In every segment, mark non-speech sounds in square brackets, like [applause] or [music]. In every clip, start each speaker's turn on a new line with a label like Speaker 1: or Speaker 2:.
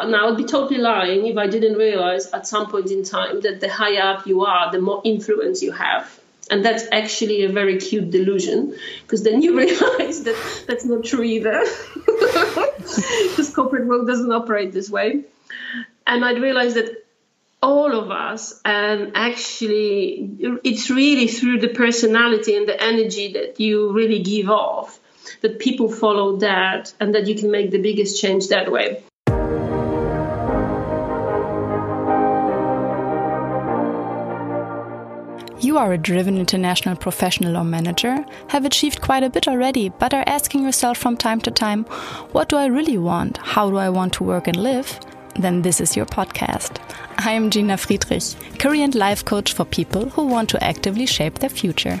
Speaker 1: but now I'd be totally lying if I didn't realize at some point in time that the higher up you are, the more influence you have. And that's actually a very cute delusion because then you [laughs] realize that that's not true either [laughs] because corporate world doesn't operate this way. And I'd realized that all of us and actually it's really through the personality and the energy that you really give off that people follow that and that you can make the biggest change that way
Speaker 2: You are a driven international professional or manager, have achieved quite a bit already, but are asking yourself from time to time, what do I really want? How do I want to work and live? Then this is your podcast. I am Gina Friedrich, career and life coach for people who want to actively shape their future.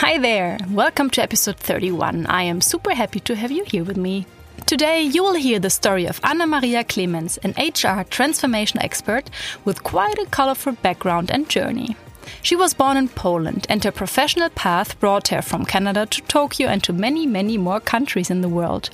Speaker 2: Hi there! Welcome to episode 31. I am super happy to have you here with me. Today, you will hear the story of Anna Maria Clemens, an HR transformation expert with quite a colorful background and journey. She was born in Poland, and her professional path brought her from Canada to Tokyo and to many, many more countries in the world.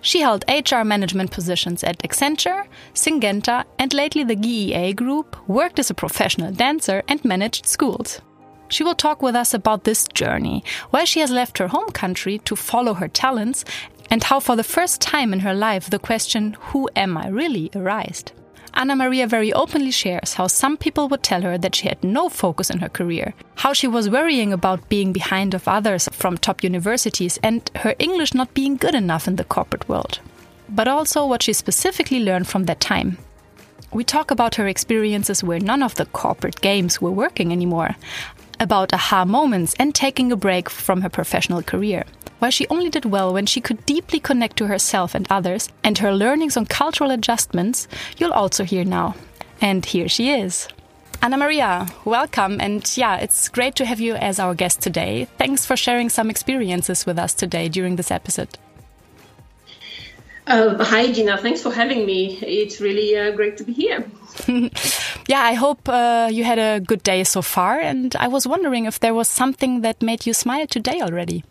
Speaker 2: She held HR management positions at Accenture, Syngenta, and lately the GEA Group, worked as a professional dancer, and managed schools. She will talk with us about this journey, why she has left her home country to follow her talents, and how, for the first time in her life, the question, Who am I really, arised. Anna Maria very openly shares how some people would tell her that she had no focus in her career, how she was worrying about being behind of others from top universities, and her English not being good enough in the corporate world. But also what she specifically learned from that time. We talk about her experiences where none of the corporate games were working anymore, about aha moments and taking a break from her professional career. Why she only did well when she could deeply connect to herself and others, and her learnings on cultural adjustments, you'll also hear now. And here she is. Anna Maria, welcome. And yeah, it's great to have you as our guest today. Thanks for sharing some experiences with us today during this episode.
Speaker 1: Uh, hi, Gina. Thanks for having me. It's really uh, great to be here. [laughs]
Speaker 2: yeah, I hope uh, you had a good day so far. And I was wondering if there was something that made you smile today already.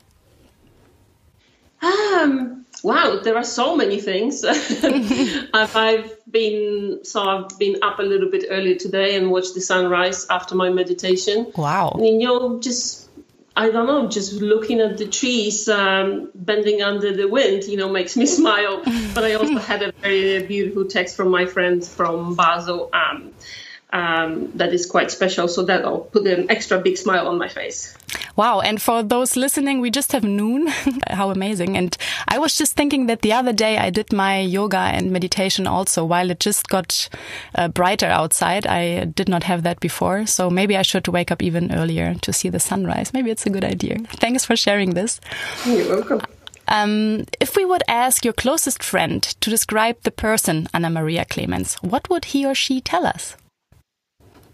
Speaker 1: Um, wow, there are so many things. [laughs] I've been so I've been up a little bit earlier today and watched the sunrise after my meditation.
Speaker 2: Wow!
Speaker 1: And you know, just I don't know, just looking at the trees um, bending under the wind, you know, makes me [laughs] smile. but I also had a very beautiful text from my friend from Basel. Um, um, that is quite special. So that'll put an extra big smile on my face.
Speaker 2: Wow. And for those listening, we just have noon. [laughs] How amazing. And I was just thinking that the other day I did my yoga and meditation also while it just got uh, brighter outside. I did not have that before. So maybe I should wake up even earlier to see the sunrise. Maybe it's a good idea. Thanks for sharing this.
Speaker 1: You're welcome.
Speaker 2: Um, if we would ask your closest friend to describe the person Anna Maria Clemens, what would he or she tell us?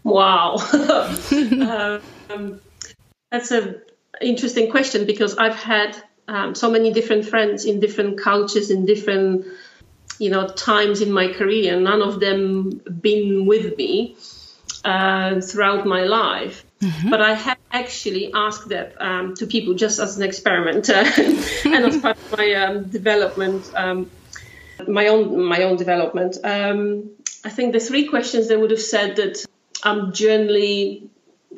Speaker 1: Wow. [laughs] [laughs] um, that's an interesting question because I've had um, so many different friends in different cultures, in different you know times in my career. And none of them been with me uh, throughout my life. Mm-hmm. But I have actually asked that um, to people just as an experiment uh, [laughs] and as part of my um, development, um, my own my own development. Um, I think the three questions they would have said that I'm generally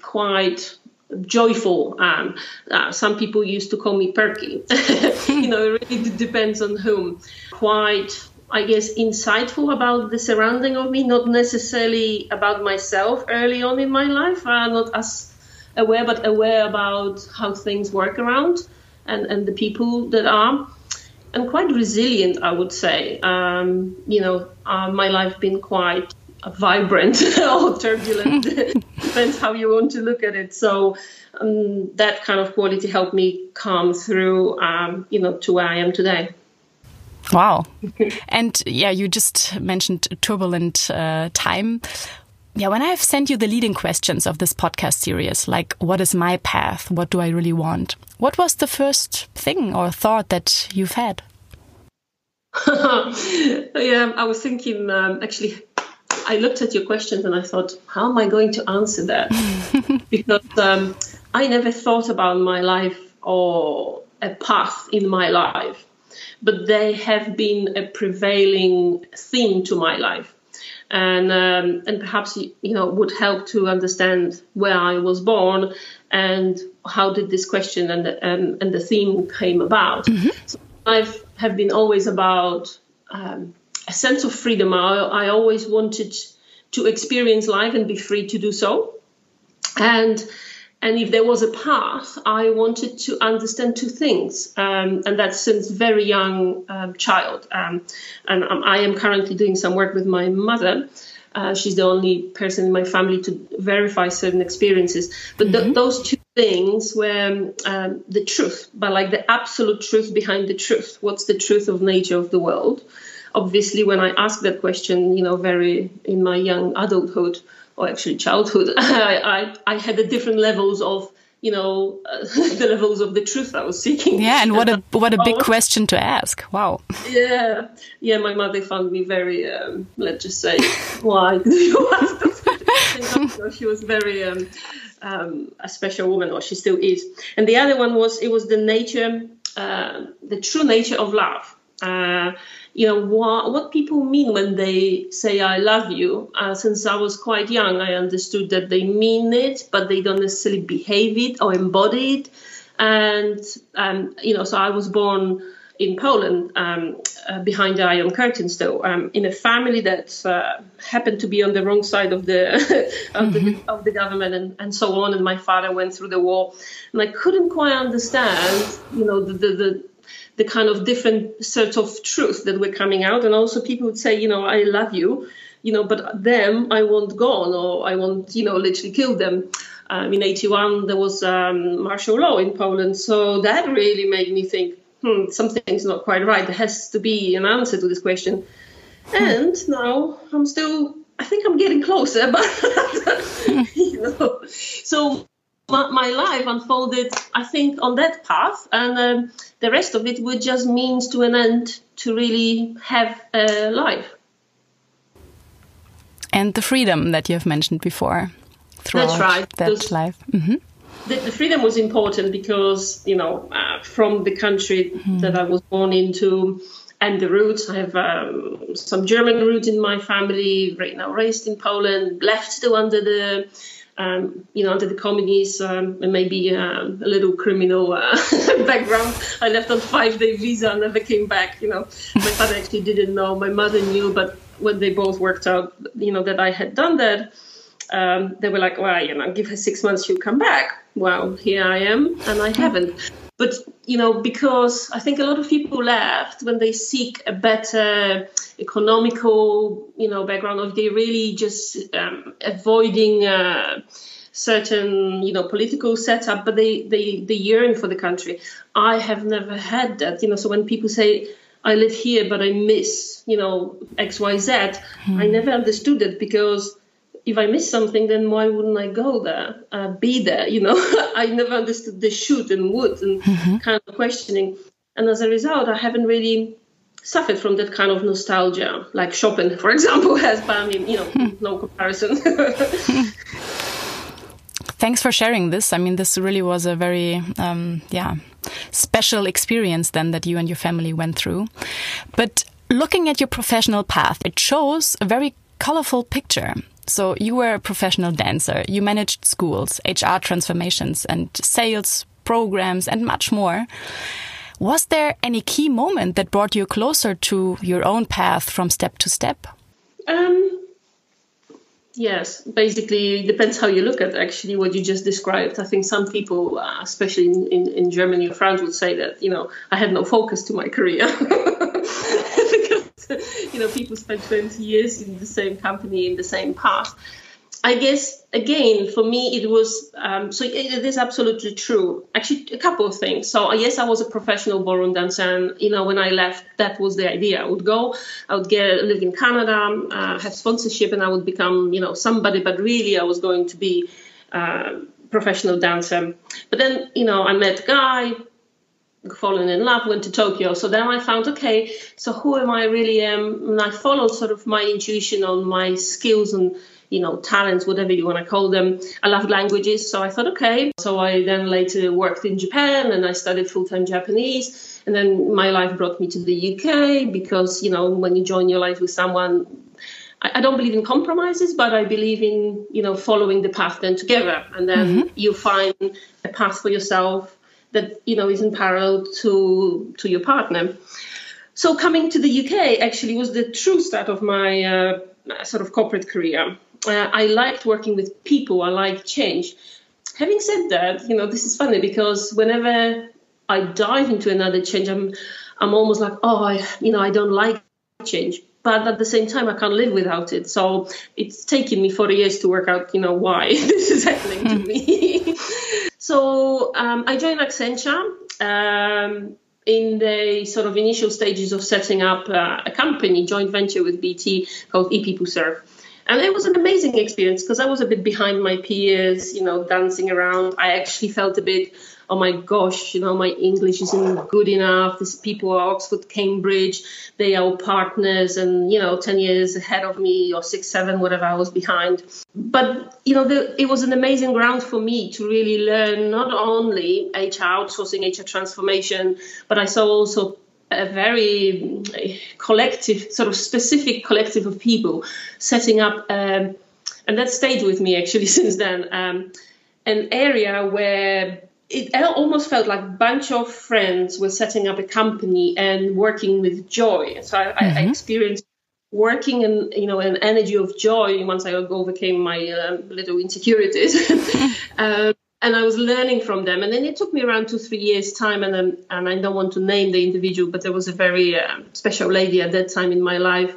Speaker 1: quite joyful. Um, uh, some people used to call me perky. [laughs] you know, it really depends on whom. Quite, I guess, insightful about the surrounding of me, not necessarily about myself early on in my life, uh, not as aware, but aware about how things work around and, and the people that are. And quite resilient, I would say. Um, you know, uh, my life been quite vibrant [laughs] or turbulent [laughs] depends how you want to look at it so um, that kind of quality helped me come through um, you know to where i am today
Speaker 2: wow [laughs] and yeah you just mentioned turbulent uh, time yeah, when I've sent you the leading questions of this podcast series, like what is my path? What do I really want? What was the first thing or thought that you've had?
Speaker 1: yeah, I was thinking um, actually, I looked at your questions and I thought, how am I going to answer that? [laughs] because um, I never thought about my life or a path in my life, but they have been a prevailing theme to my life and um, and perhaps you know would help to understand where I was born and how did this question and the, um, and the theme came about. Mm-hmm. So I've have been always about um, a sense of freedom. I, I always wanted to experience life and be free to do so, and and if there was a path, I wanted to understand two things, um, and that's since very young um, child. Um, and I am currently doing some work with my mother. Uh, she's the only person in my family to verify certain experiences. But th- mm-hmm. those two things were um, the truth, but like the absolute truth behind the truth. What's the truth of nature of the world? Obviously, when I asked that question, you know, very in my young adulthood, or actually childhood, [laughs] I, I, I had the different levels of you know uh, [laughs] the levels of the truth I was seeking.
Speaker 2: Yeah, and what a what a big [laughs] question to ask. Wow.
Speaker 1: Yeah, yeah. My mother found me very, um, let's just say, why do you ask those She was very um, um, a special woman, or she still is. And the other one was it was the nature, uh, the true nature of love. Uh, you know what, what people mean when they say I love you. Uh, since I was quite young, I understood that they mean it, but they don't necessarily behave it or embody it. And um, you know, so I was born in Poland um, uh, behind the Iron Curtain, though, um, in a family that uh, happened to be on the wrong side of the [laughs] of, mm-hmm. the, of the government and, and so on. And my father went through the war, and I couldn't quite understand, you know, the, the, the the kind of different sorts of truth that were coming out. And also people would say, you know, I love you, you know, but them I want gone or I want, you know, literally kill them. Um, in 81, there was um, martial law in Poland. So that really made me think, hmm, something's not quite right. There has to be an answer to this question. Hmm. And now I'm still, I think I'm getting closer, [laughs] but, [laughs] you know, so my, my life unfolded, I think, on that path, and um, the rest of it would just means to an end to really have a life.
Speaker 2: And the freedom that you have mentioned before throughout
Speaker 1: That's right.
Speaker 2: that Those, life. Mm -hmm.
Speaker 1: the, the, freedom was important because, you know, uh, from the country mm -hmm. that I was born into, and the roots. I have um, some German roots in my family. Right now, raised in Poland, left to under the um, you know, under the communists um, and maybe um, a little criminal uh, [laughs] background. I left on five day visa and never came back. You know, my father actually didn't know. My mother knew, but when they both worked out, you know, that I had done that, um, they were like, well, you know, give her six months, she'll come back. Well, here I am, and I haven't. But you know, because I think a lot of people left when they seek a better economical, you know, background, or they really just um, avoiding. Uh, certain you know political setup but they, they they yearn for the country i have never had that you know so when people say i live here but i miss you know xyz hmm. i never understood it because if I miss something, then why wouldn't I go there, uh, be there? You know, [laughs] I never understood the should and would and mm-hmm. kind of questioning. And as a result, I haven't really suffered from that kind of nostalgia, like Chopin, for example, [laughs] has. But I mean, you know, hmm. no comparison. [laughs]
Speaker 2: Thanks for sharing this. I mean, this really was a very, um, yeah, special experience then that you and your family went through. But looking at your professional path, it shows a very colorful picture. So you were a professional dancer. You managed schools, HR transformations and sales programs and much more. Was there any key moment that brought you closer to your own path from step to step? Um,
Speaker 1: yes, basically, it depends how you look at actually what you just described. I think some people, uh, especially in, in, in Germany or France, would say that, you know, I had no focus to my career. [laughs] you know, people spend 20 years in the same company, in the same path. I guess again for me it was um, so it is absolutely true. Actually, a couple of things. So yes, I was a professional ballroom dancer, and you know when I left, that was the idea. I would go, I would get live in Canada, uh, have sponsorship, and I would become you know somebody. But really, I was going to be a uh, professional dancer. But then you know I met guy, fallen in love, went to Tokyo. So then I found, okay, so who am I really am? And I followed sort of my intuition on my skills and you know, talents, whatever you want to call them. I love languages, so I thought, okay. So I then later worked in Japan and I studied full time Japanese. And then my life brought me to the UK because, you know, when you join your life with someone, I, don't believe in compromises, but I believe in, you know, following the path then together. And then mm-hmm. you find a path for yourself that, you know, is in parallel to, to your partner. So coming to the UK actually was the true start of my uh, sort of corporate career uh, I liked working with people. I liked change. Having said that, you know, this is funny because whenever I dive into another change, I'm I'm almost like, oh, I, you know, I don't like change, but at the same time, I can't live without it. So it's taken me 40 years to work out, you know, why [laughs] this is happening to me. [laughs] so um, I joined Accenture. Um, in the sort of initial stages of setting up uh, a company, joint venture with BT called ePeopleServe. And it was an amazing experience because I was a bit behind my peers, you know, dancing around. I actually felt a bit, oh my gosh, you know, my English isn't good enough. These people are Oxford, Cambridge, they are partners and, you know, 10 years ahead of me or six, seven, whatever I was behind. But, you know, the, it was an amazing ground for me to really learn not only HR outsourcing, HR transformation, but I saw also a very collective, sort of specific collective of people setting up, um, and that stayed with me actually [laughs] since then. Um, an area where it almost felt like a bunch of friends were setting up a company and working with joy. So I, mm-hmm. I experienced working in you know an energy of joy once I overcame my uh, little insecurities. [laughs] [laughs] um, and I was learning from them. And then it took me around two, three years' time. And um, and I don't want to name the individual, but there was a very uh, special lady at that time in my life,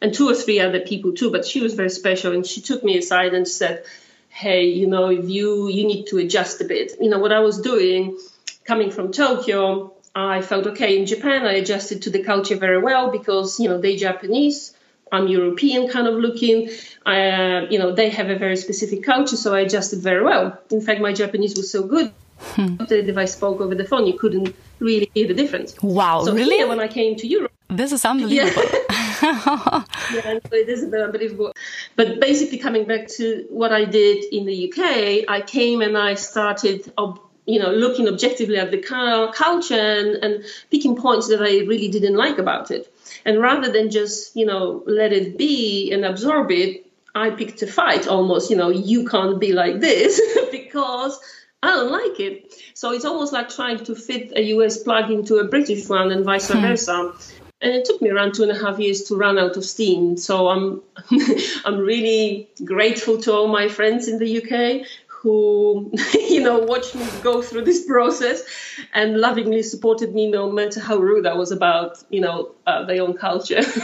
Speaker 1: and two or three other people too. But she was very special, and she took me aside and said, "Hey, you know, if you you need to adjust a bit. You know what I was doing, coming from Tokyo." I felt okay in Japan. I adjusted to the culture very well because you know they Japanese. I'm European kind of looking. I, uh, you know, they have a very specific culture, so I adjusted very well. In fact, my Japanese was so good hmm. that if I spoke over the phone, you couldn't really hear the difference.
Speaker 2: Wow,
Speaker 1: so
Speaker 2: really?
Speaker 1: when I came to Europe,
Speaker 2: this is [laughs] unbelievable. [laughs] [laughs]
Speaker 1: Yeah. yeah, it is unbelievable. But basically, coming back to what I did in the UK, I came and I started. you know, looking objectively at the culture and, and picking points that I really didn't like about it. And rather than just, you know, let it be and absorb it, I picked a fight almost, you know, you can't be like this [laughs] because I don't like it. So it's almost like trying to fit a US plug into a British one and vice hmm. versa. And it took me around two and a half years to run out of steam. So I'm [laughs] I'm really grateful to all my friends in the UK who, [laughs] you know, watched me go through this process and lovingly supported me no matter how rude I was about, you know, uh, their own culture. [laughs]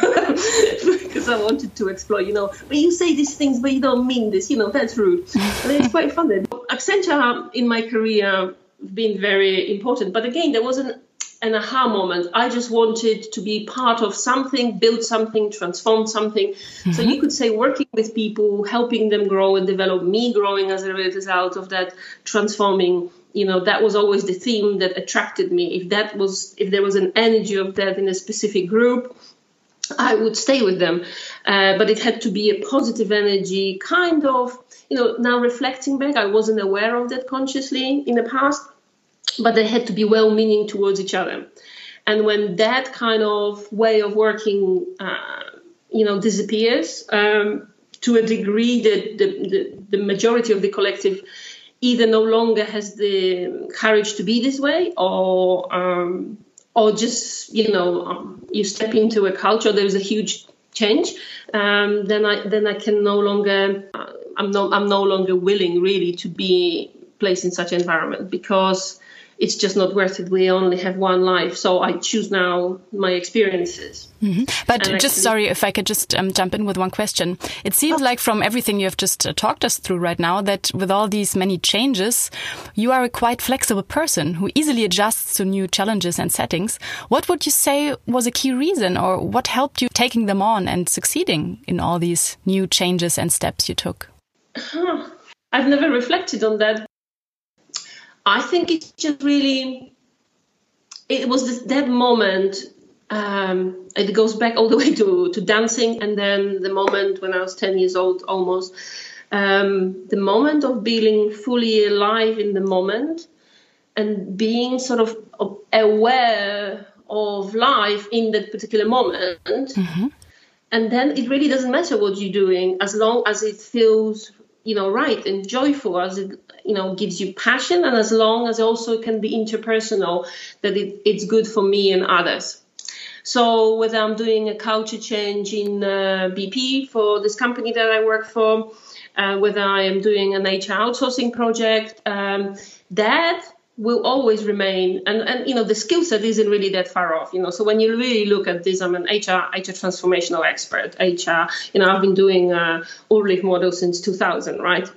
Speaker 1: because I wanted to explore, you know, but you say these things, but you don't mean this, you know, that's rude. And it's quite funny Accenture in my career been very important. But again, there wasn't an aha moment. I just wanted to be part of something, build something, transform something. Mm-hmm. So you could say working with people, helping them grow and develop, me growing as a result of that, transforming. You know, that was always the theme that attracted me. If that was, if there was an energy of that in a specific group, I would stay with them. Uh, but it had to be a positive energy, kind of, you know, now reflecting back, I wasn't aware of that consciously in the past but they had to be well meaning towards each other. And when that kind of way of working, uh, you know, disappears um, to a degree that the, the, the, majority of the collective either no longer has the courage to be this way or um, or just you know um, you step into a culture there's a huge change um, then I then I can no longer uh, I'm no I'm no longer willing really to be placed in such an environment because it's just not worth it. We only have one life, so I choose now my experiences.
Speaker 2: Mm-hmm. But and just actually, sorry if I could just um, jump in with one question. It seems oh. like from everything you have just uh, talked us through right now that with all these many changes, you are a quite flexible person who easily adjusts to new challenges and settings. What would you say was a key reason, or what helped you taking them on and succeeding in all these new changes and steps you took?
Speaker 1: Huh. I've never reflected on that. I think it's just really, it was this, that moment. Um, it goes back all the [laughs] way to, to dancing, and then the moment when I was 10 years old almost. Um, the moment of being fully alive in the moment and being sort of aware of life in that particular moment. Mm-hmm. And then it really doesn't matter what you're doing as long as it feels you know right and joyful as it you know gives you passion and as long as also it can be interpersonal that it, it's good for me and others. So whether i'm doing a culture change in uh, bp for this company that i work for uh, whether i am doing an hr outsourcing project um, that will always remain and and you know the skill set isn't really that far off you know. So when you really look at this i'm an hr hr transformational expert hr you know i've been doing uh Ulrich model since 2000 right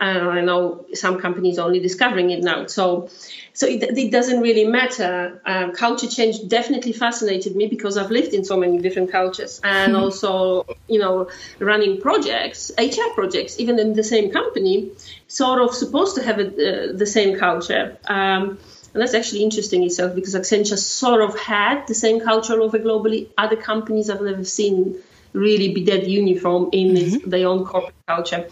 Speaker 1: and i know some companies only discovering it now so so it, it doesn't really matter um, culture change definitely fascinated me because i've lived in so many different cultures and mm-hmm. also you know running projects hr projects even in the same company sort of supposed to have a, uh, the same culture. Um, and that's actually interesting itself because Accenture sort of had the same culture over globally. Other companies I've never seen really be that uniform in mm-hmm. their own corporate culture.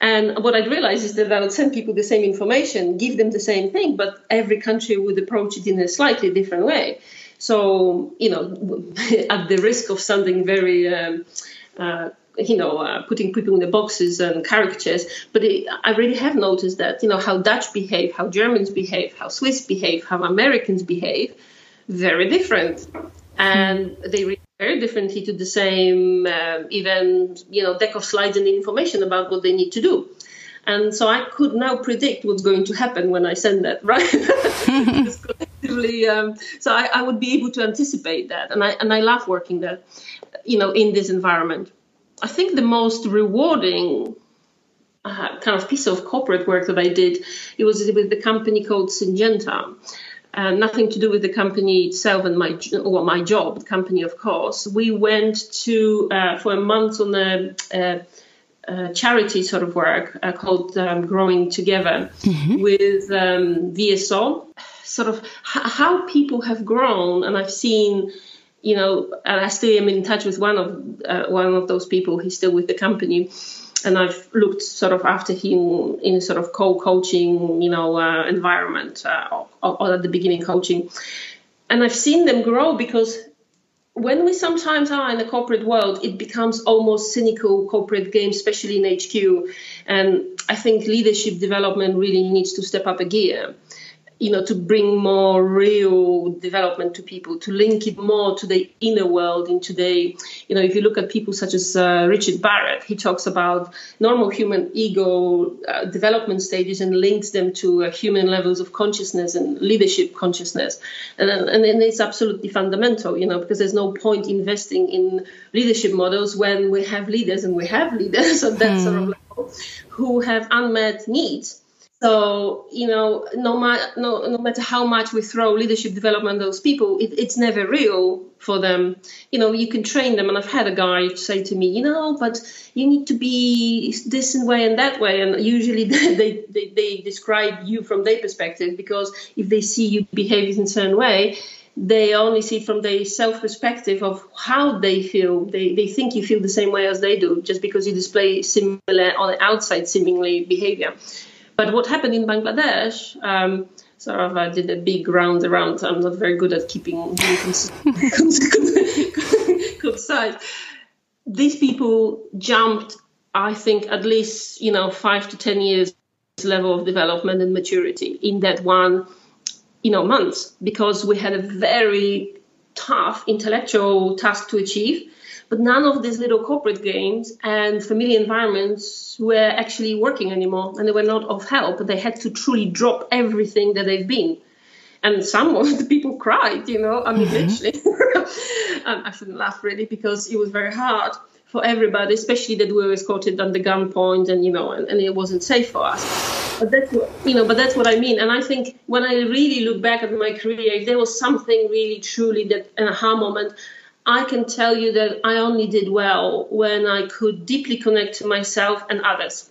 Speaker 1: And what I'd realize is that I would send people the same information, give them the same thing, but every country would approach it in a slightly different way. So, you know, [laughs] at the risk of sounding very um, uh, you know, uh, putting people in the boxes and caricatures. But it, I really have noticed that, you know, how Dutch behave, how Germans behave, how Swiss behave, how Americans behave, very different. And they react very differently to the same, uh, even, you know, deck of slides and information about what they need to do. And so I could now predict what's going to happen when I send that, [laughs] right? collectively, um, so I, I would be able to anticipate that, and I and I love working that, you know, in this environment. I think the most rewarding uh, kind of piece of corporate work that I did, it was with the company called Syngenta. Uh, nothing to do with the company itself and my well, my job, the company, of course. We went to uh, for a month on a, a, a charity sort of work uh, called um, Growing Together mm-hmm. with um, VSO. Sort of h- how people have grown, and I've seen you know, and I still am in touch with one of uh, one of those people. He's still with the company, and I've looked sort of after him in sort of co-coaching, you know, uh, environment uh, or, or, at the beginning coaching, and I've seen them grow because when we sometimes are in the corporate world, it becomes almost cynical corporate game, especially in HQ, and I think leadership development really needs to step up a gear you know, to bring more real development to people, to link it more to the inner world, into the, you know, if you look at people such as uh, Richard Barrett, he talks about normal human ego uh, development stages and links them to uh, human levels of consciousness and leadership consciousness. And, and, and it's absolutely fundamental, you know, because there's no point investing in leadership models when we have leaders and we have leaders [laughs] at that sort of hmm. level who have unmet needs so you know, no, ma- no, no matter how much we throw leadership development those people, it, it's never real for them. You know, you can train them, and I've had a guy say to me, you know, but you need to be this way and that way, and usually [laughs] they, they, they describe you from their perspective because if they see you behave in a certain way, they only see from their self perspective of how they feel. They, they think you feel the same way as they do just because you display similar on outside seemingly behavior. But what happened in Bangladesh, um, sort of I did a big round around. I'm not very good at keeping [laughs] [laughs] concise. These people jumped, I think, at least you know five to ten years level of development and maturity in that one, you know, months because we had a very tough intellectual task to achieve but none of these little corporate games and familiar environments were actually working anymore, and they were not of help. They had to truly drop everything that they've been and some of the people cried. You know, I mean, mm-hmm. literally. [laughs] um, I shouldn't laugh really because it was very hard for everybody, especially that we were escorted under gunpoint and you know, and, and, it wasn't safe for us. But that's what, you know, but that's what I mean. And I think when I really look back at my career, if there was something really truly that an aha moment, I can tell you that I only did well when I could deeply connect to myself and others.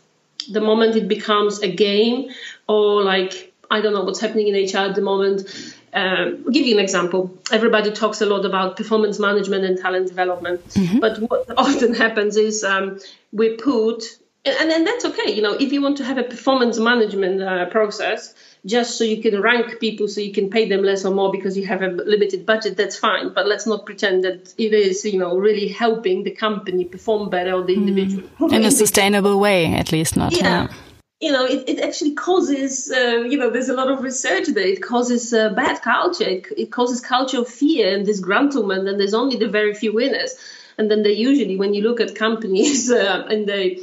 Speaker 1: The moment it becomes a game or like I don't know what's happening in HR at the moment um, I'll give you an example. Everybody talks a lot about performance management and talent development, mm-hmm. but what [laughs] often happens is um, we put, and, and that's okay. You know, if you want to have a performance management uh, process, just so you can rank people, so you can pay them less or more because you have a limited budget, that's fine. But let's not pretend that it is, you know, really helping the company perform better or the mm-hmm. individual
Speaker 2: mm. in a sustainable way, at least not.
Speaker 1: yeah. yeah you know, it, it actually causes, uh, you know, there's a lot of research there. It causes uh, bad culture. It, it, causes culture of fear and disgruntlement, and there's only the very few winners. And then they usually, when you look at companies [laughs] uh, and they,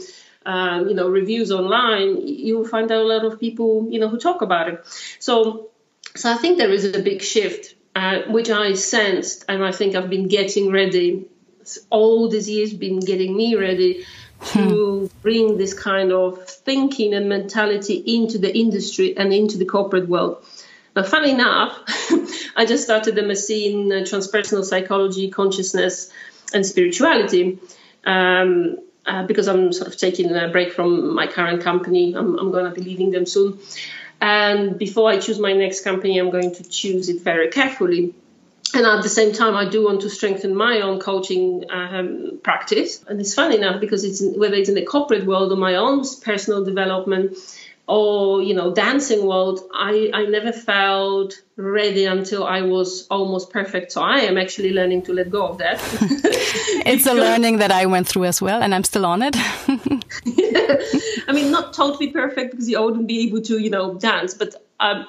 Speaker 1: um, you know, reviews online, you will find out a lot of people, you know, who talk about it. So, so I think there is a big shift, uh, which I sensed, and I think I've been getting ready. All these years, been getting me ready to bring this kind of thinking and mentality into the industry and into the corporate world. Now, funny enough, [laughs] I just started MSc in uh, transpersonal psychology, consciousness, and spirituality. Um, uh, because I'm sort of taking a break from my current company, I'm, I'm going to be leaving them soon. And before I choose my next company, I'm going to choose it very carefully and at the same time, I do want to strengthen my own coaching um, practice. And it's funny enough because it's whether it's in the corporate world or my own personal development or you know dancing world, I I never felt ready until I was almost perfect. So I am actually learning to let go of that. [laughs]
Speaker 2: it's a learning that I went through as well, and I'm still on it. [laughs]
Speaker 1: I mean, not totally perfect because you wouldn't be able to you know dance, but. Um,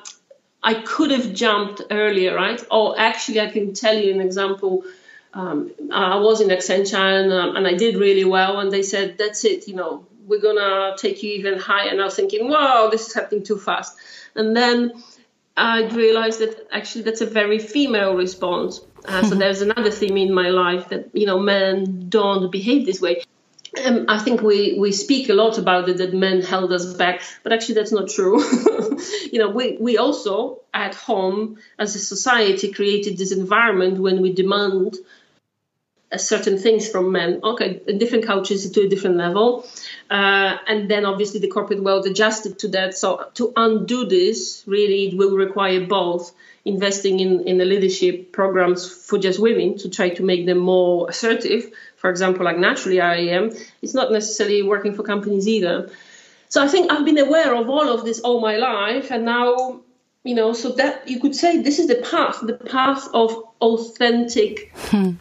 Speaker 1: I could have jumped earlier, right? Or actually, I can tell you an example. Um, I was in Accenture and, um, and I did really well, and they said, "That's it, you know, we're gonna take you even higher." And I was thinking, "Wow, this is happening too fast." And then I realized that actually that's a very female response. Uh, so there's another theme in my life that you know men don't behave this way. Um, I think we, we speak a lot about it that men held us back, but actually that's not true. [laughs] you know, we, we also at home as a society created this environment when we demand certain things from men. Okay, different cultures to a different level, uh, and then obviously the corporate world adjusted to that. So to undo this, really, it will require both investing in in the leadership programs for just women to try to make them more assertive, for example, like naturally I am, it's not necessarily working for companies either. So I think I've been aware of all of this all my life, and now, you know, so that you could say this is the path, the path of authentic, hmm.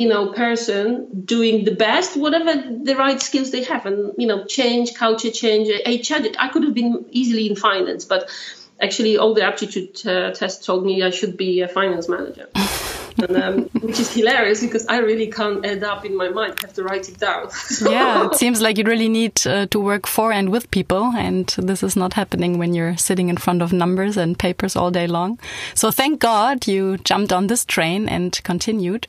Speaker 1: You know, person doing the best, whatever the right skills they have, and you know, change, culture change, HR. I could have been easily in finance, but actually, all the aptitude uh, tests told me I should be a finance manager. [laughs] and, um, which is hilarious because I really can't add up in my mind. I have to write it down. [laughs]
Speaker 2: yeah, it seems like you really need uh, to work for and with people, and this is not happening when you're sitting in front of numbers and papers all day long. So thank God you jumped on this train and continued.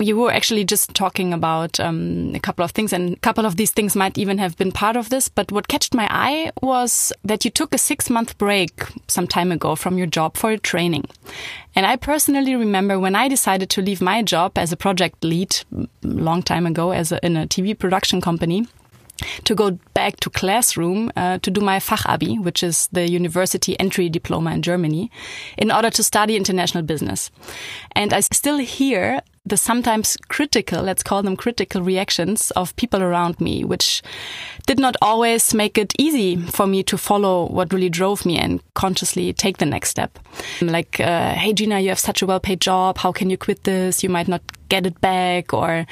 Speaker 2: You were actually just talking about um, a couple of things, and a couple of these things might even have been part of this. But what catched my eye was that you took a six month break some time ago from your job for a training. And I personally remember when I decided to leave my job as a project lead a long time ago as a, in a TV production company to go back to classroom uh, to do my Fachabi, which is the university entry diploma in Germany, in order to study international business. And I still hear the sometimes critical, let's call them critical reactions of people around me, which did not always make it easy for me to follow what really drove me and consciously take the next step. Like, uh, hey, Gina, you have such a well paid job. How can you quit this? You might not get it back or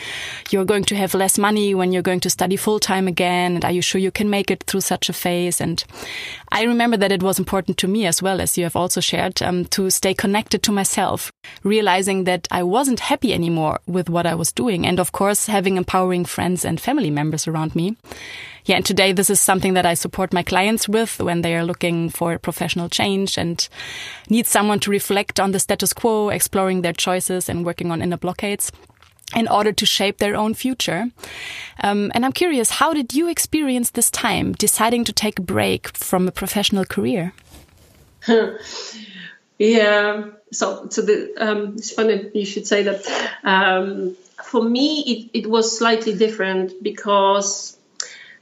Speaker 2: you're going to have less money when you're going to study full time again. And are you sure you can make it through such a phase? And I remember that it was important to me as well, as you have also shared, um, to stay connected to myself, realizing that I wasn't happy anymore with what I was doing. And of course, having empowering friends and family members around me. Yeah, and today this is something that I support my clients with when they are looking for professional change and need someone to reflect on the status quo, exploring their choices and working on inner blockades in order to shape their own future. Um, and I'm curious, how did you experience this time deciding to take a break from a professional career? [laughs]
Speaker 1: yeah, so so the um, it's funny you should say that. Um, for me, it, it was slightly different because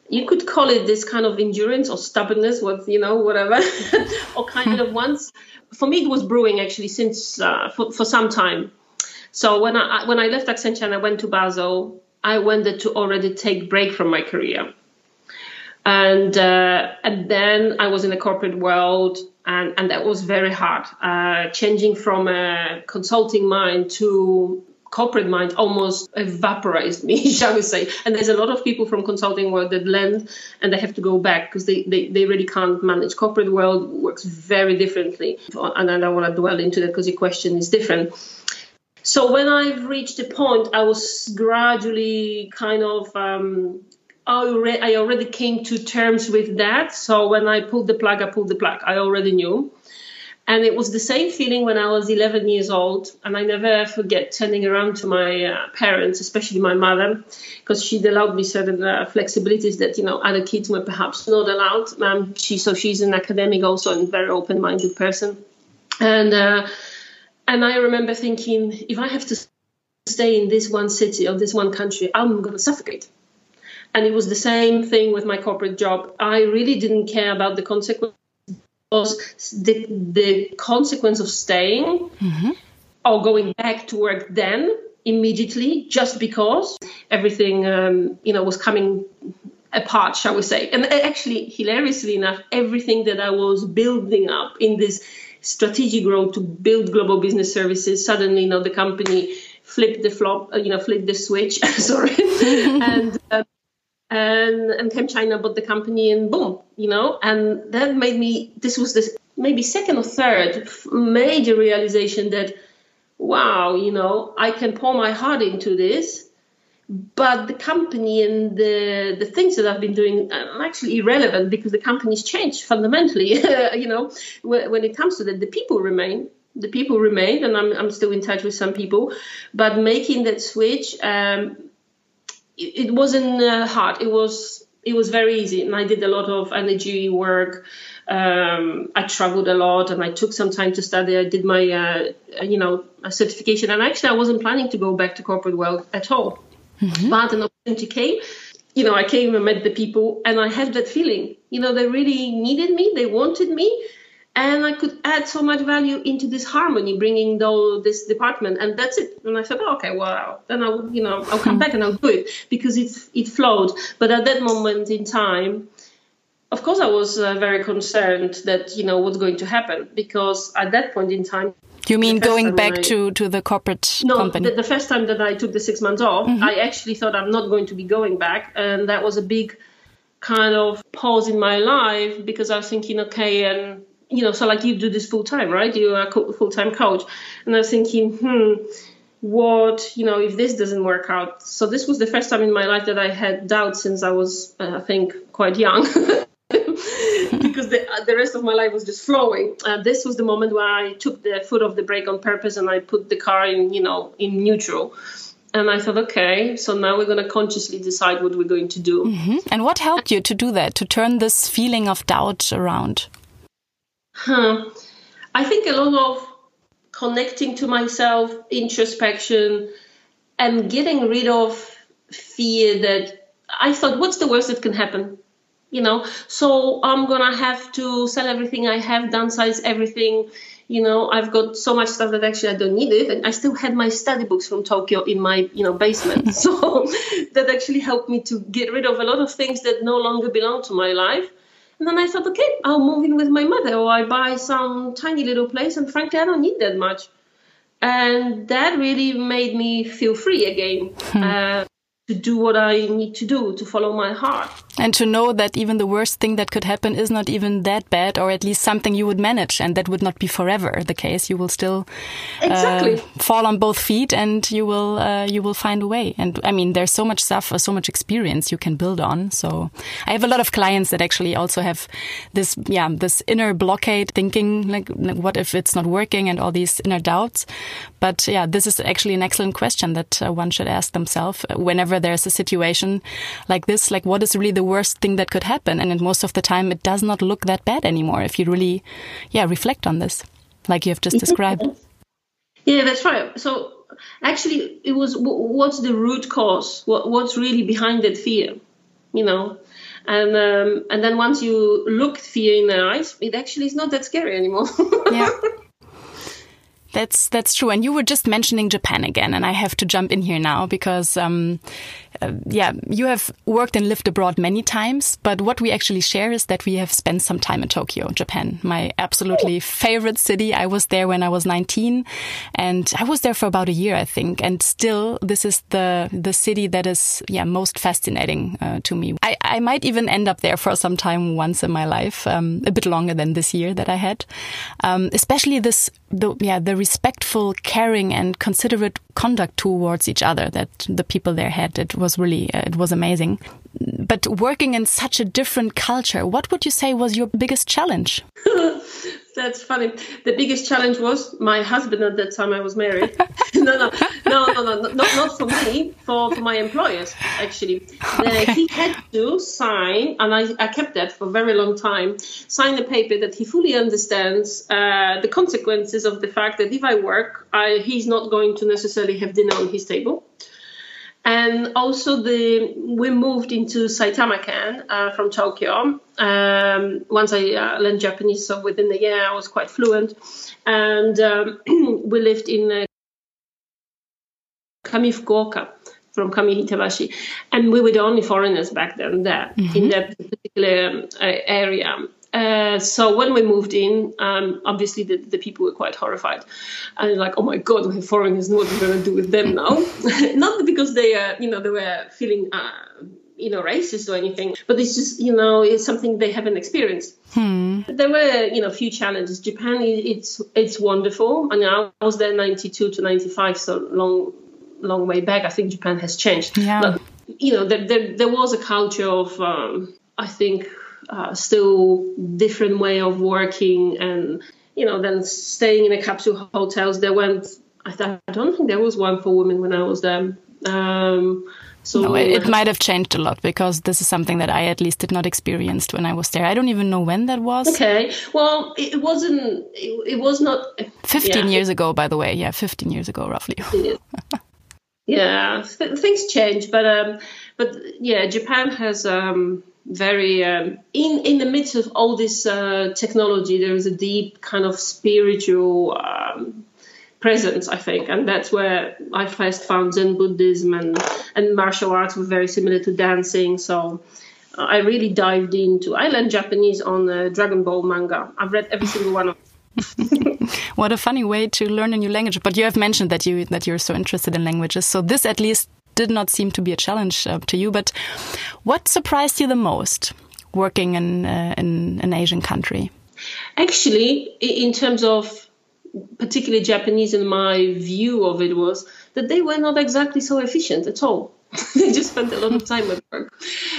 Speaker 1: you could call it this kind of endurance or stubbornness, what you know, whatever, [laughs] or kind of once. For me, it was brewing actually since uh, for, for some time. So when I when I left Accenture and I went to Basel, I wanted to already take break from my career, and uh, and then I was in the corporate world, and and that was very hard. Uh, changing from a consulting mind to corporate mind almost evaporized me, [laughs] shall we say. And there's a lot of people from consulting world that land and they have to go back because they, they, they really can't manage. Corporate world works very differently. And I don't want to dwell into that because your question is different. So when I've reached a point, I was gradually kind of um, I already came to terms with that. So when I pulled the plug, I pulled the plug. I already knew. And it was the same feeling when I was 11 years old. And I never forget turning around to my uh, parents, especially my mother, because she'd allowed me certain uh, flexibilities that, you know, other kids were perhaps not allowed. Um, she, so she's an academic also and very open-minded person. And, uh, and I remember thinking, if I have to stay in this one city or this one country, I'm going to suffocate. And it was the same thing with my corporate job. I really didn't care about the consequences the, the consequence of staying mm-hmm. or going back to work then immediately just because everything um, you know was coming apart shall we say. And actually hilariously enough everything that i was building up in this strategic growth to build global business services suddenly you know the company flipped the flop uh, you know flipped the switch. [laughs] Sorry. [laughs] And um, and ChemChina, bought the company and boom, you know, and that made me. This was this maybe second or third major realization that wow, you know, I can pour my heart into this, but the company and the the things that I've been doing are actually irrelevant because the company's changed fundamentally. [laughs] you know, when, when it comes to that, the people remain. The people remain, and I'm, I'm still in touch with some people. But making that switch, um, it, wasn't uh, hard. It was it was very easy, and I did a lot of energy work. Um, I traveled a lot, and I took some time to study. I did my uh, you know certification, and actually I wasn't planning to go back to corporate world at all. Mm-hmm. But an opportunity came. You know, I came and met the people, and I had that feeling. You know, they really needed me. They wanted me, and I could add so much value into this harmony, bringing though this department, and that's it. And I said, oh, okay, well, then I'll, you know, I'll come back and I'll do it because it it flowed. But at that moment in time, of course, I was uh, very concerned that you know what's going to happen because at that point in time.
Speaker 2: You mean going back I, to, to the corporate
Speaker 1: no,
Speaker 2: company?
Speaker 1: The, the first time that I took the six months off, mm-hmm. I actually thought I'm not going to be going back, and that was a big kind of pause in my life because I was thinking, okay, and you know, so like you do this full time, right? You're a full time coach. And I was thinking, hmm, what, you know, if this doesn't work out. So this was the first time in my life that I had doubts since I was, uh, I think, quite young. [laughs] because the, the rest of my life was just flowing. Uh, this was the moment where I took the foot off the brake on purpose and I put the car in, you know, in neutral. And I thought, okay, so now we're going to consciously decide what we're going to do.
Speaker 2: Mm-hmm. And what helped you to do that, to turn this feeling of doubt around?
Speaker 1: Huh. I think a lot of connecting to myself, introspection, and getting rid of fear that I thought, what's the worst that can happen? You know, so I'm gonna have to sell everything I have, downsize everything. You know, I've got so much stuff that actually I don't need it, and I still had my study books from Tokyo in my you know basement. [laughs] so that actually helped me to get rid of a lot of things that no longer belong to my life and then I thought, okay, I'll move in with my mother, or I buy some tiny little place, and frankly, I don't need that much. And that really made me feel free again hmm. uh, to do what I need to do to follow my heart.
Speaker 2: And to know that even the worst thing that could happen is not even that bad, or at least something you would manage, and that would not be forever the case. You will still
Speaker 1: exactly.
Speaker 2: uh, fall on both feet, and you will uh, you will find a way. And I mean, there's so much stuff, or so much experience you can build on. So I have a lot of clients that actually also have this, yeah, this inner blockade, thinking like, like what if it's not working, and all these inner doubts. But yeah, this is actually an excellent question that uh, one should ask themselves whenever there's a situation like this. Like, what is really the worst thing that could happen. And most of the time, it does not look that bad anymore if you really, yeah, reflect on this, like you have just described.
Speaker 1: Yeah, that's right. So actually, it was what's the root cause? What, what's really behind that fear? You know, and um, and then once you look fear in the eyes, it actually is not that scary anymore. [laughs]
Speaker 2: yeah. That's that's true. And you were just mentioning Japan again, and I have to jump in here now because um, uh, yeah, you have worked and lived abroad many times, but what we actually share is that we have spent some time in Tokyo, Japan, my absolutely favorite city. I was there when I was 19 and I was there for about a year, I think. And still, this is the, the city that is, yeah, most fascinating uh, to me. I, I might even end up there for some time once in my life, um, a bit longer than this year that I had. Um, especially this, the, yeah, the respectful, caring and considerate conduct towards each other that the people there had. It was really, uh, it was amazing. But working in such a different culture, what would you say was your biggest challenge? [laughs]
Speaker 1: That's funny. The biggest challenge was my husband at that time I was married. [laughs] no, no, no, no, no, not, not for me, for, for my employers, actually. Okay. he had to sign, and I, I kept that for a very long time, sign a paper that he fully understands uh, the consequences of the fact that if I work, I, he's not going to necessarily have dinner on his table and also the we moved into Saitama-ken uh, from Tokyo. Um, once I uh, learned Japanese, so within a year I was quite fluent, and um, [clears throat] we lived in uh, Kamifukuoka from Kamiitabashi, and we were the only foreigners back then there mm-hmm. in that particular uh, area. Uh, so when we moved in, um, obviously the, the people were quite horrified, and like, oh my god, we have foreigners. What are we going to do with them now? [laughs] Not because they, uh, you know, they were feeling. Uh, you know, racist or anything, but it's just, you know, it's something they haven't experienced. Hmm. There were, you know, a few challenges. Japan, it's it's wonderful. I know I was there 92 to 95, so long, long way back. I think Japan has changed.
Speaker 2: Yeah.
Speaker 1: But, you know, there, there, there was a culture of, um, I think, uh, still different way of working and you know then staying in a capsule hotels there went I, th- I don't think there was one for women when I was there um,
Speaker 2: so no, it, it, might have changed a lot because this is something that I at least did not experience when I was there. I don't even know when that was.
Speaker 1: Okay, well, it wasn't. It, it was not.
Speaker 2: Fifteen yeah. years ago, by the way. Yeah, fifteen years ago, roughly. [laughs]
Speaker 1: yeah, th- things change, but um, but yeah, Japan has um, very um, in in the midst of all this uh, technology there is a deep kind of spiritual um, presence i think. And that's where i first found zen buddhism and and martial arts were very similar to dancing. So uh, i really dived into i learned japanese on uh, dragon ball manga. I've read every single one of [laughs]
Speaker 2: what a funny way to learn a new language. But you have mentioned that you that you're so interested in languages. So this at least did not seem to be a challenge uh, to you. But what surprised you the most working in, uh, in an Asian country?
Speaker 1: Actually, in terms of particularly Japanese, and my view of it was that they were not exactly so efficient at all. [laughs] they just spent a lot of time at work.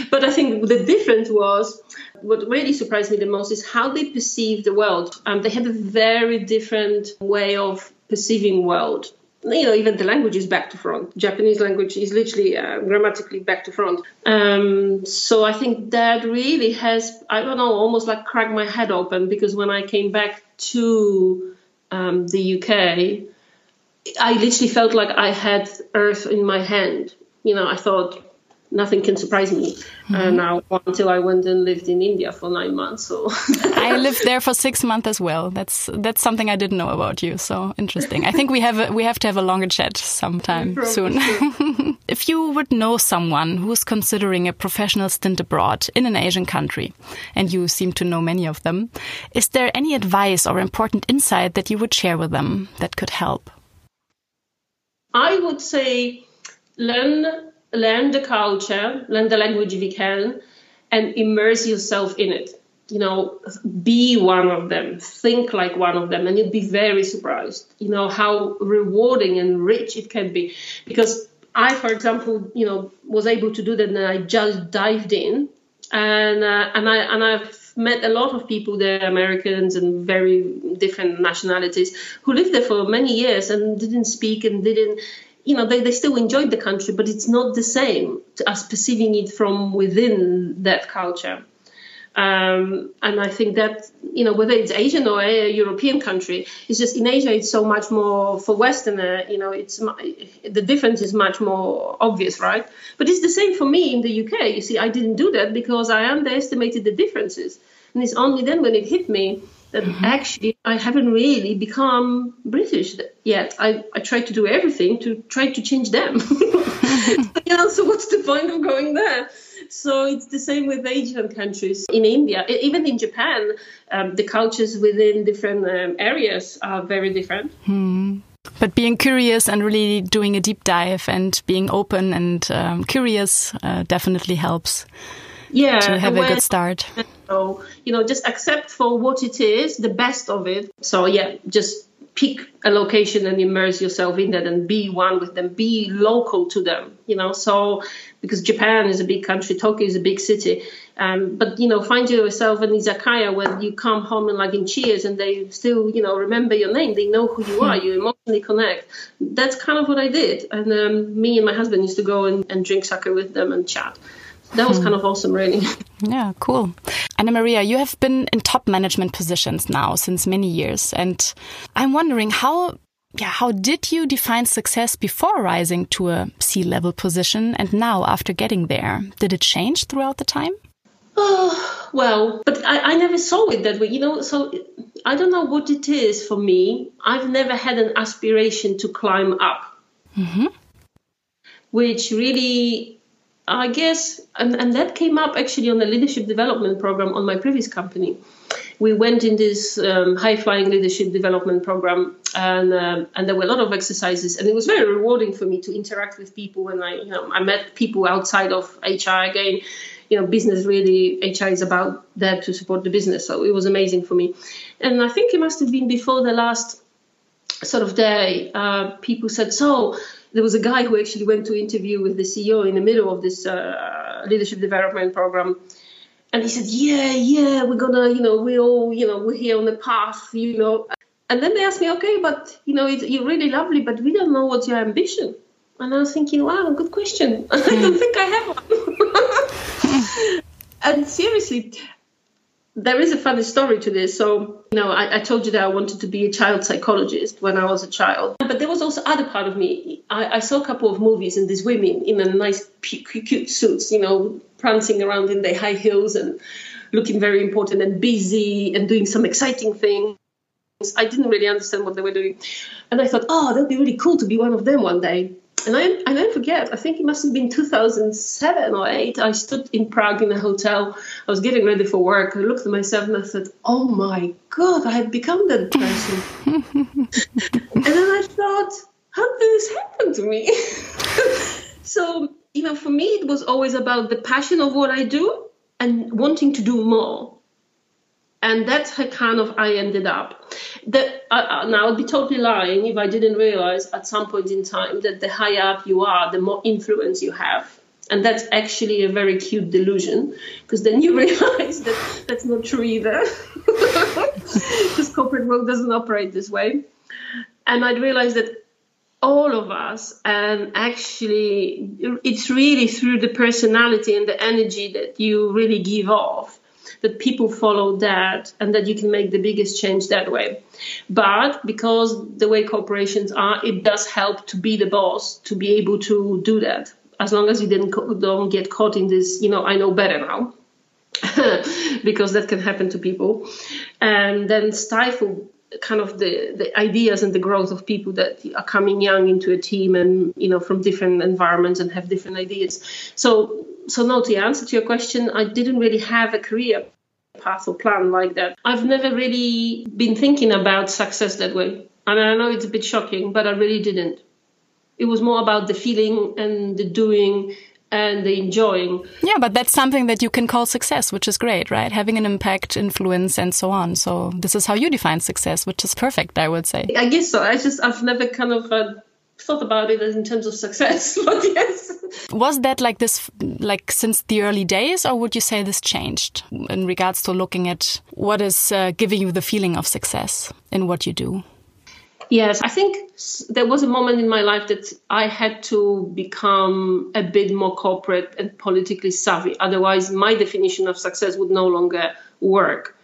Speaker 1: But I think the difference was what really surprised me the most is how they perceive the world. Um, they have a very different way of perceiving world you know, even the language is back to front. Japanese language is literally uh, grammatically back to front. Um, so I think that really has, I don't know, almost like cracked my head open because when I came back to um, the UK, I literally felt like I had earth in my hand. You know, I thought, nothing can surprise me mm-hmm. uh, now until I went and lived in India for nine months. So [laughs]
Speaker 2: I lived there for six months as well. That's that's something I didn't know about you. So interesting. I think we have a, we have to have a longer chat sometime soon. [laughs] if you would know someone who's considering a professional stint abroad in an Asian country, and you seem to know many of them, is there any advice or important insight that you would share with them that could help?
Speaker 1: I would say learn learn the culture, learn the language if you can, and immerse yourself in it. You know be one of them. Think like one of them. And you'd be very surprised you know how rewarding and rich it can be. Because i for example you know was able to do that and i just dived in. And uh, and i and i've met a lot of people there americans and very different nationalities who lived there for many years and didn't speak and didn't you know they, they still enjoyed the country but it's not the same as perceiving it from within that culture um, and I think that you know whether it's Asian or a European country, it's just in Asia it's so much more for Westerner. You know, it's the difference is much more obvious, right? But it's the same for me in the UK. You see, I didn't do that because I underestimated the differences, and it's only then when it hit me that mm-hmm. actually I haven't really become British yet. I, I tried to do everything to try to change them. [laughs] you know, so what's the point of going there? So it's the same with Asian countries. In India, even in Japan, um, the cultures within different um, areas are very different.
Speaker 2: Hmm. But being curious and really doing a deep dive and being open and um, curious uh, definitely helps.
Speaker 1: Yeah,
Speaker 2: to have a good start.
Speaker 1: So you know, just accept for what it is, the best of it. So yeah, just pick a location and immerse yourself in that and be one with them. Be local to them you know. So because japan is a big country tokyo is a big city um, but you know find yourself in izakaya where you come home and like in cheers and they still you know remember your name they know who you are you emotionally connect. That's kind of what i did. And um, me and my husband used to go and, and drink sake with them and chat that was kind of awesome, really. [laughs]
Speaker 2: Yeah, cool. Anna Maria, you have been in top management positions now since many years, and I'm wondering how. Yeah, how did you define success before rising to a C level position and now after getting there? Did it change throughout the time?
Speaker 1: Oh, [sighs] well, but I, I never saw it that way, you know. So I don't know what it is for me. I've never had an aspiration to climb up, mm -hmm. which really I guess, and, and that came up actually on the leadership development program on my previous company. We went in this um, high flying leadership development program, and um, and there were a lot of exercises, and it was very rewarding for me to interact with people And I you know I met people outside of HR again. You know, business really HR is about that to support the business, so it was amazing for me. And I think it must have been before the last sort of day. Uh, people said, "So there was a guy who actually went to interview with the CEO in the middle of this uh, leadership development program. And he said, Yeah, yeah, we're gonna, you know, we all, you know, we're here on the path, you know. And then they asked me, Okay, but, you know, you're really lovely, but we don't know what's your ambition. And I was thinking, Wow, good question. [laughs] I don't think I have one. [laughs] and seriously, there is a funny story to this. So, you know, I, I, told you that I wanted to be a child psychologist when I was a child. But there was also other part of me. I, I saw a couple of movies and these women in a nice, cute suits, you know, prancing around in their high heels and looking very important and busy and doing some exciting things. I didn't really understand what they were doing. And I thought, oh, that'd be really cool to be one of them one day. And I, I don't forget, I think it must have been 2007 or 8. I stood in Prague in a hotel. I was getting ready for work. I looked at myself and I said, Oh my God, I have become that person. [laughs] and then I thought, How did this happen to me? [laughs] so, you know, for me, it was always about the passion of what I do and wanting to do more and that's how kind of I ended up. That uh, uh, now I'd be totally lying if I didn't realize at some point in time that the higher up you are, the more influence you have, and that's actually a very cute delusion because then you [laughs] realize that that's not true either, [laughs] because corporate world doesn't operate this way. And I'd realized that all of us and actually it's really through the personality and the energy that you really give off that people follow that and that you can make the biggest change that way. But because the way corporations are, it does help to be the boss to be able to do that. As long as you didn't don't get caught in this, you know, I know better now. [laughs] because that can happen to people and then stifle kind of the, the ideas and the growth of people that are coming young into a team and you know from different environments and have different ideas. So so no to answer to your question i didn't really have a career path or plan like that. I've never really been thinking about success that way. And i know it's a bit shocking but i really didn't. It was more about the feeling and the doing and enjoying.
Speaker 2: Yeah, but that's something that you can call success, which is great, right? Having an impact, influence, and so on. So this is how you define success, which is perfect, I would say.
Speaker 1: I guess so. I just I've never kind of uh, thought about it in terms of success, [laughs] but yes.
Speaker 2: Was that like this, like since the early days, or would you say this changed in regards to looking at what is uh, giving you the feeling of success in what you do?
Speaker 1: Yes, I think there was a moment in my life that I had to become a bit more corporate and politically savvy. Otherwise, my definition of success would no longer work.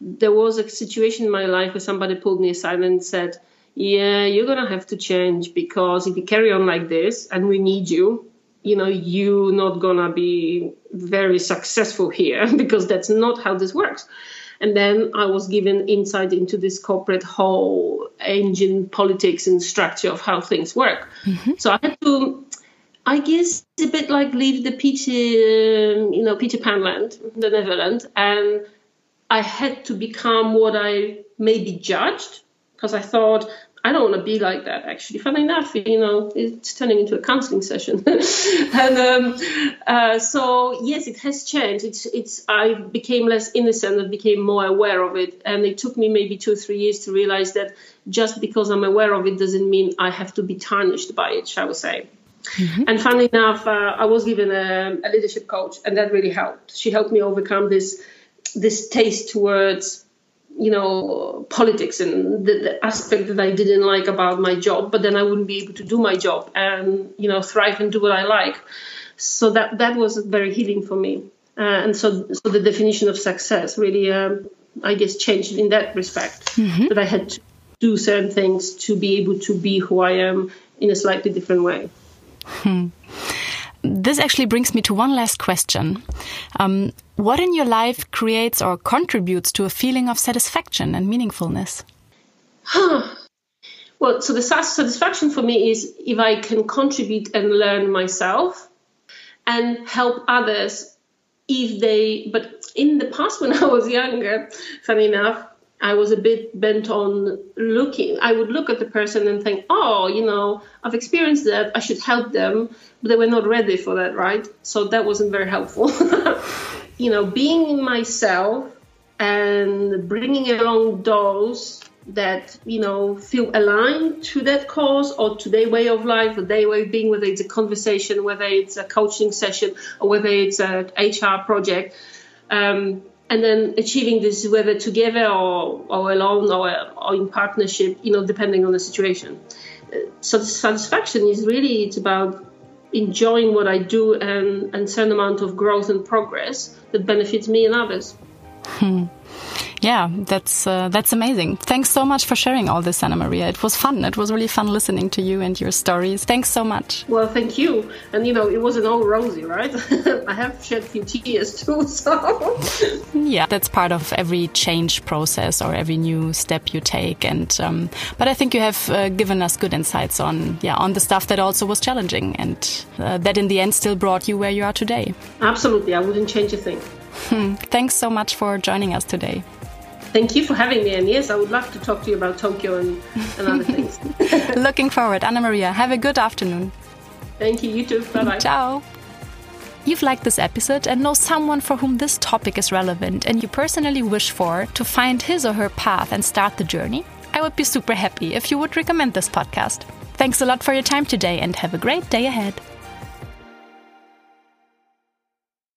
Speaker 1: There was a situation in my life where somebody pulled me aside and said, Yeah, you're going to have to change because if you carry on like this and we need you, you know, you're not going to be very successful here [laughs] because that's not how this works. And then I was given insight into this corporate whole engine politics and structure of how things work. Mm-hmm. So I had to, I guess, a bit like leave the Peter, um, you know, Peter Pan land, the Neverland, and I had to become what I maybe judged because I thought I don't want to be like that, actually. Funny enough, you know, it's turning into a counseling session. [laughs] and um, uh, so, yes, it has changed. It's, it's, I became less innocent and became more aware of it. And it took me maybe two or three years to realize that just because I'm aware of it doesn't mean I have to be tarnished by it, shall we say. Mm-hmm. And funny enough, uh, I was given a, a leadership coach, and that really helped. She helped me overcome this this taste towards you know politics and the, the, aspect that I didn't like about my job, but then I wouldn't be able to do my job and you know thrive and do what I like. So that that was very healing for me, uh, and so so the definition of success really, um, I guess, changed in that respect. Mm-hmm. That I had to do certain things to be able to be who I am in a slightly different way.
Speaker 2: Hmm this actually brings me to one last question. Um, what in your life creates or contributes to a feeling of satisfaction and meaningfulness?
Speaker 1: well, so the satisfaction for me is if I can contribute and learn myself and help others if they, but in the past when [laughs] I was younger, funny enough, I was a bit bent on looking. I would look at the person and think, oh, you know, I've experienced that. I should help them. But they were not ready for that, right? So that wasn't very helpful. [laughs] you know, being in myself and bringing along those that, you know, feel aligned to that cause or to their way of life or their way of being, whether it's a conversation, whether it's a coaching session, or whether it's an HR project. Um, and then achieving this whether together or, or alone or, or in partnership you know depending on the situation. So satisfaction is really it's about enjoying what i do and, and certain amount of growth and progress that benefits me and others.
Speaker 2: Hmm yeah, that's uh, that's amazing. Thanks so much for sharing all this, Anna Maria. It was fun. It was really fun listening to you and your stories. Thanks so much.
Speaker 1: Well, thank you. And you know, it wasn't all rosy, right? [laughs] I have shed a few tears too. [laughs] So
Speaker 2: yeah, that's part of every change process or every new step you take. And um, but I think you have uh, given us good insights on yeah on the stuff that also was challenging and uh, that in the end still brought you where you are today.
Speaker 1: Absolutely, I wouldn't change a thing.
Speaker 2: Hmm. Thanks so much for joining us today.
Speaker 1: Thank you for having me. And yes, I would love to talk to you about Tokyo and, and other things. [laughs]
Speaker 2: Looking forward. Anna Maria, have a good afternoon.
Speaker 1: Thank you. You too. Bye bye.
Speaker 2: Ciao. You've liked this episode and know someone for whom this topic is relevant and you personally wish for to find his or her path and start the journey? I would be super happy if you would recommend this podcast. Thanks a lot for your time today and have a great day ahead.